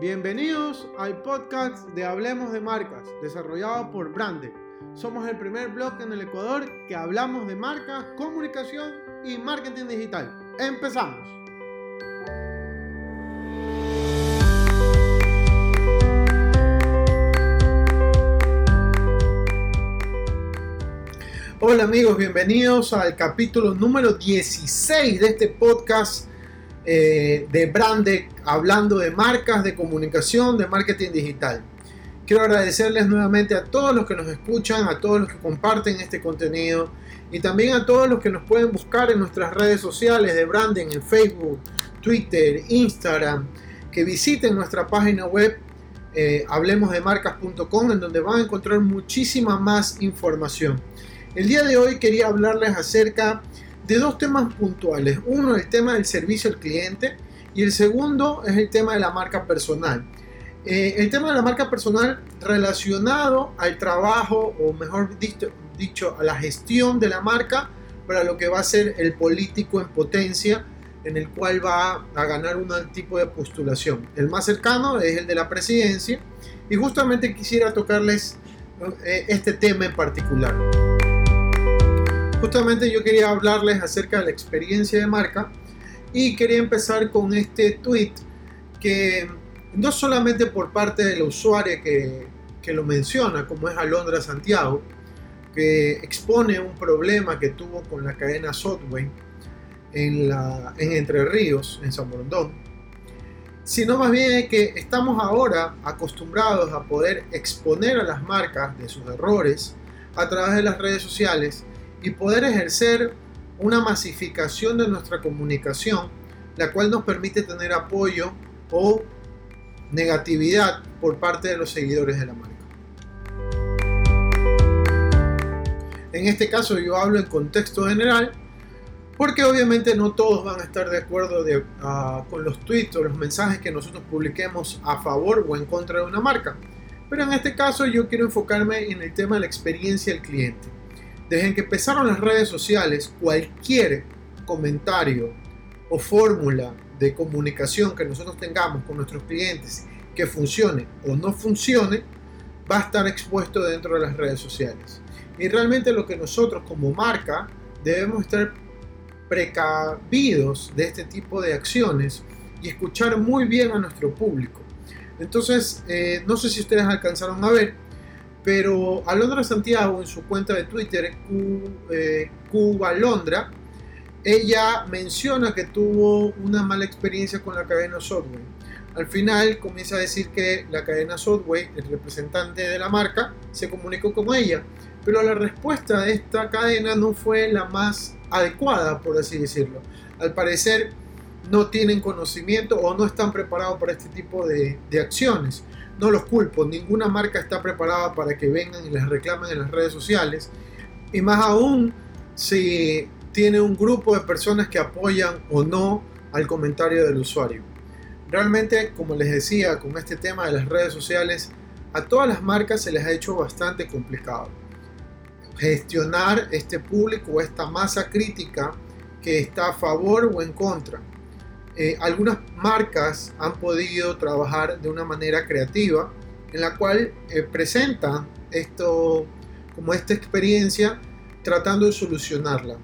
Bienvenidos al podcast de Hablemos de Marcas, desarrollado por Brande. Somos el primer blog en el Ecuador que hablamos de marcas, comunicación y marketing digital. Empezamos. Hola amigos, bienvenidos al capítulo número 16 de este podcast eh, de Brande, hablando de marcas, de comunicación, de marketing digital. Quiero agradecerles nuevamente a todos los que nos escuchan, a todos los que comparten este contenido y también a todos los que nos pueden buscar en nuestras redes sociales de branding, en Facebook, Twitter, Instagram, que visiten nuestra página web eh, hablemosdemarcas.com en donde van a encontrar muchísima más información. El día de hoy quería hablarles acerca de dos temas puntuales. Uno, el tema del servicio al cliente y el segundo es el tema de la marca personal. Eh, el tema de la marca personal relacionado al trabajo o mejor dicho, dicho a la gestión de la marca para lo que va a ser el político en potencia en el cual va a ganar un tipo de postulación. El más cercano es el de la presidencia y justamente quisiera tocarles eh, este tema en particular. Justamente yo quería hablarles acerca de la experiencia de marca y quería empezar con este tweet que no solamente por parte de la usuaria que, que lo menciona, como es Alondra Santiago, que expone un problema que tuvo con la cadena Subway en, en Entre Ríos, en San Borondón, sino más bien que estamos ahora acostumbrados a poder exponer a las marcas de sus errores a través de las redes sociales y poder ejercer una masificación de nuestra comunicación, la cual nos permite tener apoyo o negatividad por parte de los seguidores de la marca. En este caso yo hablo en contexto general, porque obviamente no todos van a estar de acuerdo ah, con los tweets o los mensajes que nosotros publiquemos a favor o en contra de una marca. Pero en este caso yo quiero enfocarme en el tema de la experiencia del cliente. Desde que empezaron las redes sociales, cualquier comentario o fórmula de comunicación que nosotros tengamos con nuestros clientes que funcione o no funcione, va a estar expuesto dentro de las redes sociales. Y realmente lo que nosotros como marca debemos estar precavidos de este tipo de acciones y escuchar muy bien a nuestro público. Entonces, eh, no sé si ustedes alcanzaron a ver, pero Alondra Santiago en su cuenta de Twitter, Cuba eh, Londra, ella menciona que tuvo una mala experiencia con la cadena Subway. Al final comienza a decir que la cadena Subway, el representante de la marca, se comunicó con ella, pero la respuesta de esta cadena no fue la más adecuada, por así decirlo. Al parecer no tienen conocimiento o no están preparados para este tipo de, de acciones no los culpo, ninguna marca está preparada para que vengan y les reclamen en las redes sociales. Y más aún si tiene un grupo de personas que apoyan o no al comentario del usuario. Realmente, como les decía, con este tema de las redes sociales, a todas las marcas se les ha hecho bastante complicado gestionar este público o esta masa crítica que está a favor o en contra. Eh, algunas marcas han podido trabajar de una manera creativa en la cual eh, presentan esto como esta experiencia tratando de solucionarla.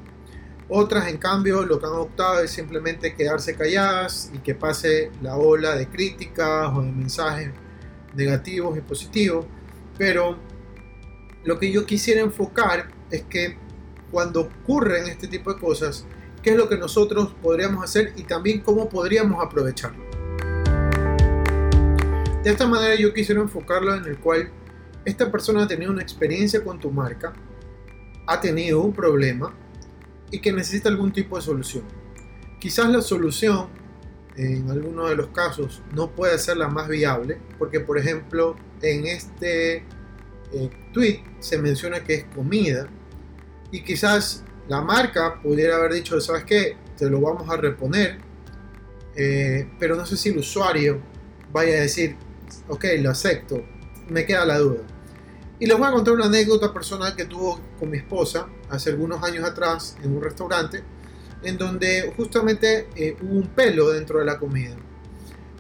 Otras, en cambio, lo que han optado es simplemente quedarse calladas y que pase la ola de críticas o de mensajes negativos y positivos. Pero lo que yo quisiera enfocar es que cuando ocurren este tipo de cosas, qué es lo que nosotros podríamos hacer y también cómo podríamos aprovecharlo. De esta manera yo quisiera enfocarlo en el cual esta persona ha tenido una experiencia con tu marca, ha tenido un problema y que necesita algún tipo de solución. Quizás la solución en algunos de los casos no puede ser la más viable porque por ejemplo en este eh, tweet se menciona que es comida y quizás la marca pudiera haber dicho, ¿sabes qué? Te lo vamos a reponer. Eh, pero no sé si el usuario vaya a decir, ok, lo acepto. Me queda la duda. Y les voy a contar una anécdota personal que tuvo con mi esposa hace algunos años atrás en un restaurante, en donde justamente eh, hubo un pelo dentro de la comida.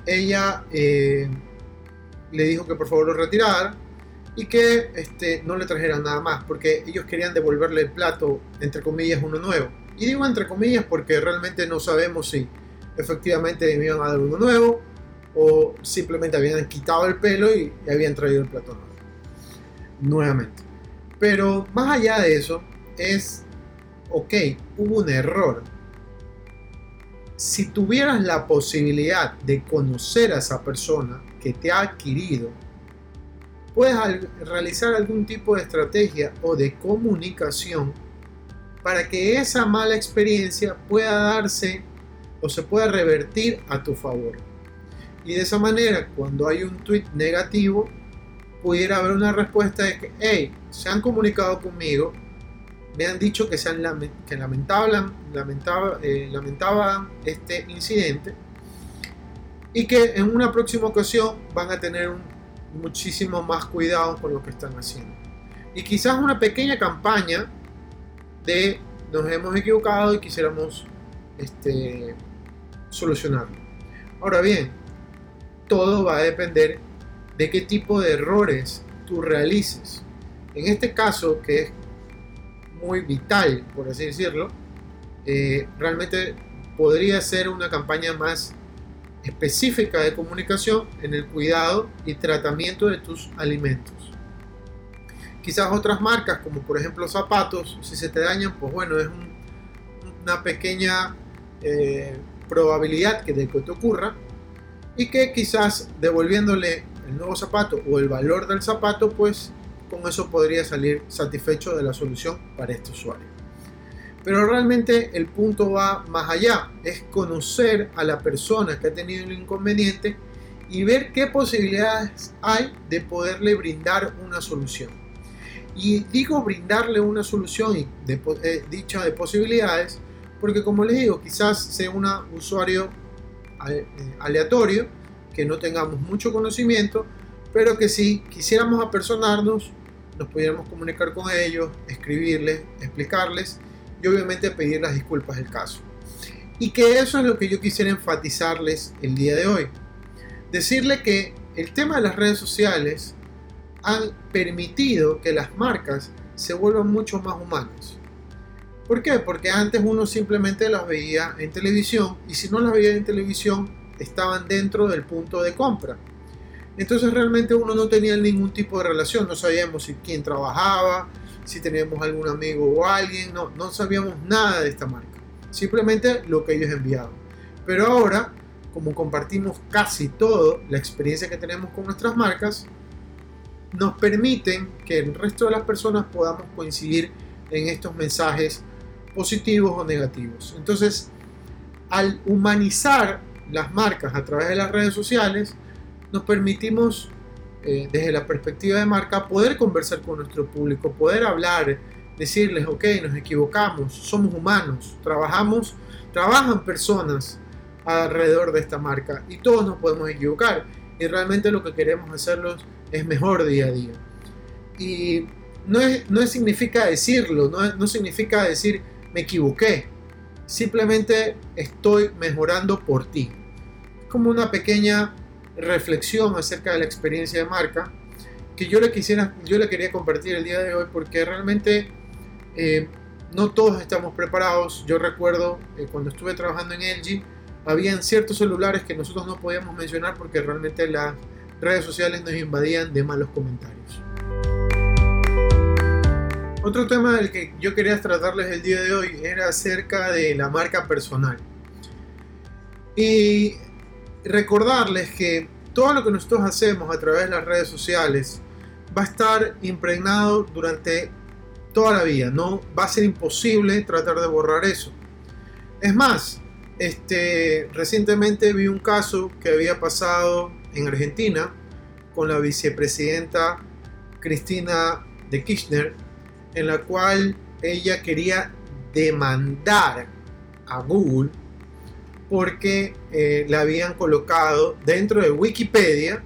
Ella eh, le dijo que por favor lo retirara y que este, no le trajeran nada más, porque ellos querían devolverle el plato, entre comillas, uno nuevo. Y digo entre comillas porque realmente no sabemos si efectivamente me iban a dar uno nuevo o simplemente habían quitado el pelo y, habían traído el plato nuevo. Nuevamente. Pero más allá de eso, es, ok, hubo un error. Si tuvieras la posibilidad de conocer a esa persona que te ha adquirido, puedes realizar algún tipo de estrategia o de comunicación para que esa mala experiencia pueda darse o se pueda revertir a tu favor. Y de esa manera, cuando hay un tweet negativo, pudiera haber una respuesta de que, hey, se han comunicado conmigo, me han dicho que, se han que lamentaba, lamentaba, eh, este incidente y que en una próxima ocasión van a tener un muchísimo más cuidado con lo que están haciendo. Y quizás una pequeña campaña de nos hemos equivocado y quisiéramos este, solucionarlo. Ahora bien, todo va a depender de qué tipo de errores tú realices. En este caso, que es muy vital, por así decirlo, eh, realmente podría ser una campaña más específica de comunicación en el cuidado y tratamiento de tus alimentos. Quizás otras marcas, como por ejemplo zapatos, si se te dañan, pues bueno, es una pequeña eh, probabilidad que de que te ocurra y que quizás devolviéndole el nuevo zapato o el valor del zapato, pues con eso podría salir satisfecho de la solución para este usuario. Pero realmente el punto va más allá, es conocer a la persona que ha tenido el inconveniente y ver qué posibilidades hay de poderle brindar una solución. Y digo brindarle una solución y de, eh, dicha de posibilidades, porque como les digo, quizás sea un usuario eh, aleatorio, que no tengamos mucho conocimiento, pero que si quisiéramos apersonarnos, nos pudiéramos comunicar con ellos, escribirles, explicarles y obviamente pedir las disculpas del caso. Y que eso es lo que yo quisiera enfatizarles el día de hoy. Decirle que el tema de las redes sociales han permitido que las marcas se vuelvan mucho más humanas. ¿Por qué? Porque antes uno simplemente las veía en televisión y si no las veía en televisión estaban dentro del punto de compra. Entonces realmente uno no tenía ningún tipo de relación, no sabíamos quién trabajaba, si teníamos algún amigo o alguien, no, no sabíamos nada de esta marca, simplemente lo que ellos enviaban. Pero ahora, como compartimos casi todo la experiencia que tenemos con nuestras marcas, nos permiten que el resto de las personas podamos coincidir en estos mensajes positivos o negativos. Entonces, al humanizar las marcas a través de las redes sociales, nos permitimos eh, desde la perspectiva de marca, poder conversar con nuestro público, poder hablar, decirles, ok, nos equivocamos, somos humanos, trabajamos, trabajan personas alrededor de esta marca y todos nos podemos equivocar y realmente lo que queremos hacerlo es mejor día a día. Y no, es, no significa decirlo, no, no significa decir me equivoqué, simplemente estoy mejorando por ti. Como una pequeña reflexión acerca de la experiencia de marca que yo le quisiera, yo le quería compartir el día de hoy porque realmente eh, no todos estamos preparados. Yo recuerdo eh, cuando estuve trabajando en LG, habían ciertos celulares que nosotros no podíamos mencionar porque realmente las redes sociales nos invadían de malos comentarios. Otro tema del que yo quería tratarles el día de hoy era acerca de la marca personal. Y recordarles que todo lo que nosotros hacemos a través de las redes sociales va a estar impregnado durante toda la vida, no va a ser imposible tratar de borrar eso. Es más, este, recientemente vi un caso que había pasado en Argentina con la vicepresidenta Cristina de Kirchner, en la cual ella quería demandar a Google porque eh, la habían colocado dentro de Wikipedia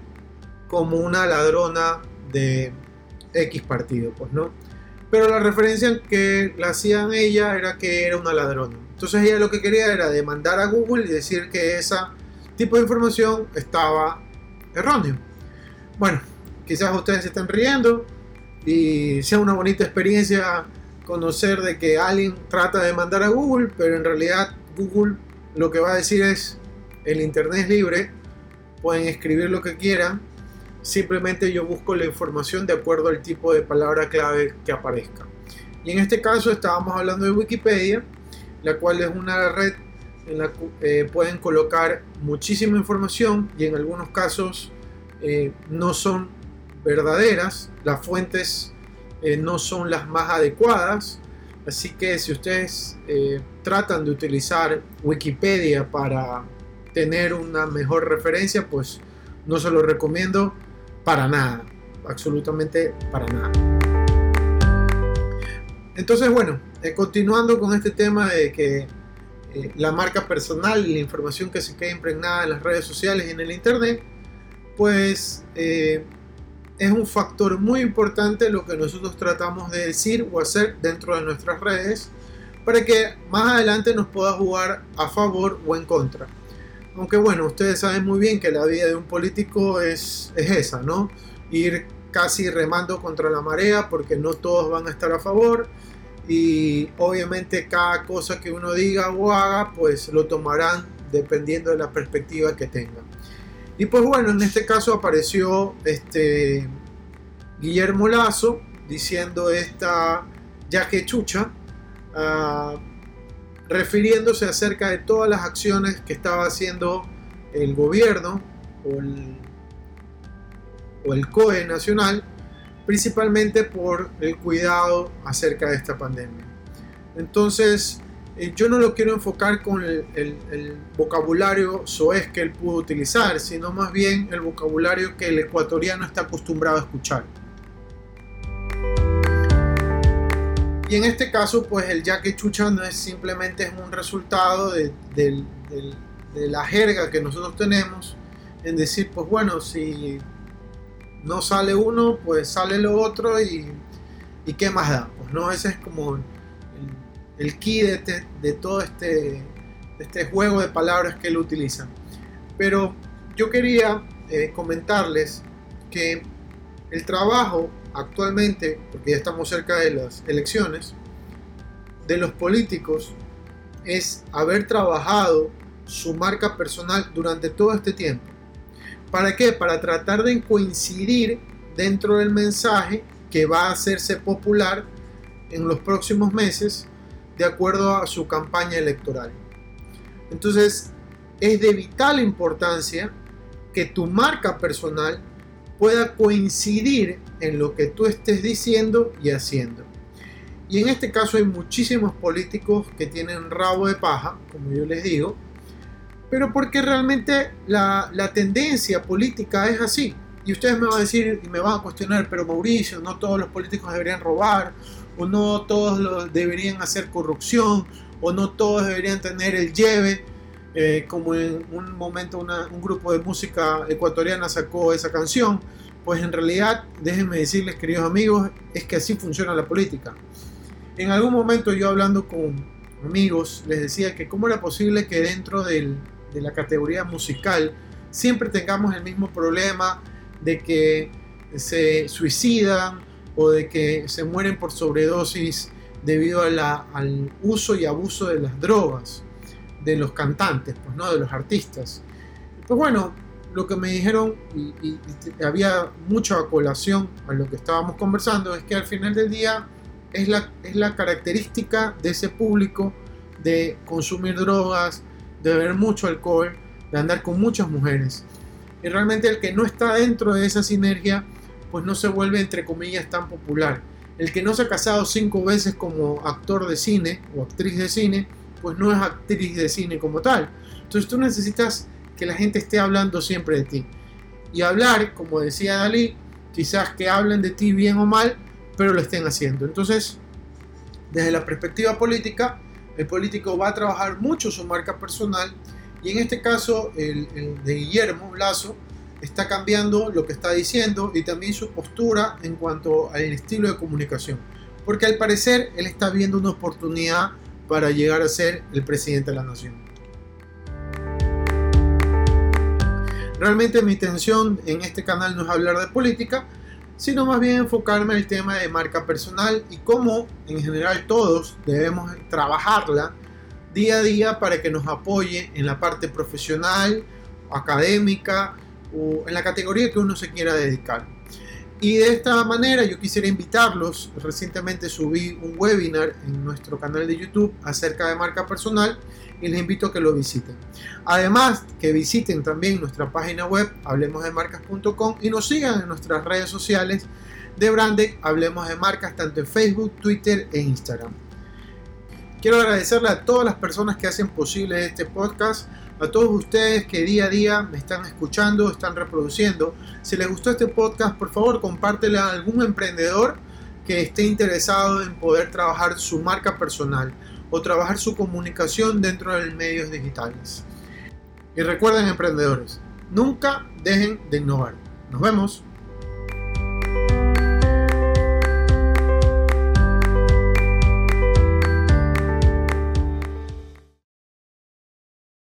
como una ladrona de X partido, pues no. Pero la referencia que la hacían ella era que era una ladrona. Entonces ella lo que quería era demandar a Google y decir que ese tipo de información estaba erróneo. bueno, quizás ustedes se estén riendo y sea una bonita experiencia conocer de que alguien trata de mandar a Google, pero en realidad Google lo que va a decir es el internet es libre, pueden escribir lo que quieran, simplemente yo busco la información de acuerdo al tipo de palabra clave que aparezca. Y en este caso estábamos hablando de Wikipedia, la cual es una red en la que eh, pueden colocar muchísima información y en algunos casos eh, no son verdaderas, las fuentes eh, no son las más adecuadas. Así que si ustedes tratan de utilizar Wikipedia para tener una mejor referencia, pues no se lo recomiendo para nada, absolutamente para nada. Entonces, bueno, eh, continuando con este tema de que eh, la marca personal y la información que se queda impregnada en las redes sociales y en el Internet, pues eh, es un factor muy importante lo que nosotros tratamos de decir o hacer dentro de nuestras redes para que más adelante nos pueda jugar a favor o en contra. Aunque bueno, ustedes saben muy bien que la vida de un político es, es esa, ¿no? Ir casi remando contra la marea porque no todos van a estar a favor y obviamente cada cosa que uno diga o haga pues lo tomarán dependiendo de la perspectiva que tengan. Y pues bueno, en este caso apareció este Guillermo Lazo diciendo esta ya que chucha, uh, refiriéndose acerca de todas las acciones que estaba haciendo el gobierno o el, o el COE nacional, principalmente por el cuidado acerca de esta pandemia. Entonces, eh, yo no lo quiero enfocar con el, vocabulario soez que él pudo utilizar, sino más bien el vocabulario que el ecuatoriano está acostumbrado a escuchar. Y en este caso, pues el ya que chucha no es simplemente un resultado de, la jerga que nosotros tenemos en decir, pues bueno, si no sale uno, pues sale lo otro y qué más da. Pues no, ese es como el, key de, este, todo este, este juego de palabras que él utiliza. Pero yo quería eh, comentarles que el trabajo actualmente, porque ya estamos cerca de las elecciones, de los políticos es haber trabajado su marca personal durante todo este tiempo. ¿Para qué? Para tratar de coincidir dentro del mensaje que va a hacerse popular en los próximos meses de acuerdo a su campaña electoral. Entonces, es de vital importancia que tu marca personal pueda coincidir en lo que tú estés diciendo y haciendo. Y en este caso hay muchísimos políticos que tienen rabo de paja, como yo les digo, pero porque realmente la, tendencia política es así. Y ustedes me van a decir y me van a cuestionar, pero Mauricio, no todos los políticos deberían robar, o no todos deberían hacer corrupción, o no todos deberían tener el lleve, eh, como en un momento un grupo de música ecuatoriana sacó esa canción pues en realidad, déjenme decirles, queridos amigos, es que así funciona la política. En algún momento yo hablando con amigos les decía que cómo era posible que dentro de la categoría musical siempre tengamos el mismo problema de que se suicidan o de que se mueren por sobredosis debido al uso y abuso de las drogas de los cantantes, pues no de los artistas. Pues bueno, lo que me dijeron, y, había mucha colación a lo que estábamos conversando, es que al final del día es la, es la característica de ese público de consumir drogas, de beber mucho alcohol, de andar con muchas mujeres. Y realmente el que no está dentro de esa sinergia, pues no se vuelve entre comillas tan popular. El que no se ha casado cinco veces como actor de cine o actriz de cine, pues no es actriz de cine como tal. Entonces tú necesitas que la gente esté hablando siempre de ti. Y hablar, como decía Dalí, quizás que hablen de ti bien o mal, pero lo estén haciendo. Entonces, desde la perspectiva política, el político va a trabajar mucho su marca personal y en este caso el, de Guillermo Lazo está cambiando lo que está diciendo y también su postura en cuanto al estilo de comunicación. Porque al parecer él está viendo una oportunidad para llegar a ser el presidente de la nación. Realmente mi intención en este canal no es hablar de política, sino más bien enfocarme en el tema de marca personal y cómo en general todos debemos trabajarla día a día para que nos apoye en la parte profesional, académica en la categoría que uno se quiera dedicar. Y de esta manera yo quisiera invitarlos, recientemente subí un webinar en nuestro canal de YouTube acerca de marca personal y les invito a que lo visiten. Además, que visiten también nuestra página web hablemosdemarcas.com y nos sigan en nuestras redes sociales de branding Hablemos de Marcas tanto en Facebook, Twitter e Instagram. Quiero agradecerle a todas las personas que hacen posible este podcast, a todos ustedes que día a día me están escuchando, están reproduciendo. Si les gustó este podcast, por favor compártelo a algún emprendedor que esté interesado en poder trabajar su marca personal o trabajar su comunicación dentro de los medios digitales. Y recuerden emprendedores, nunca dejen de innovar. Nos vemos.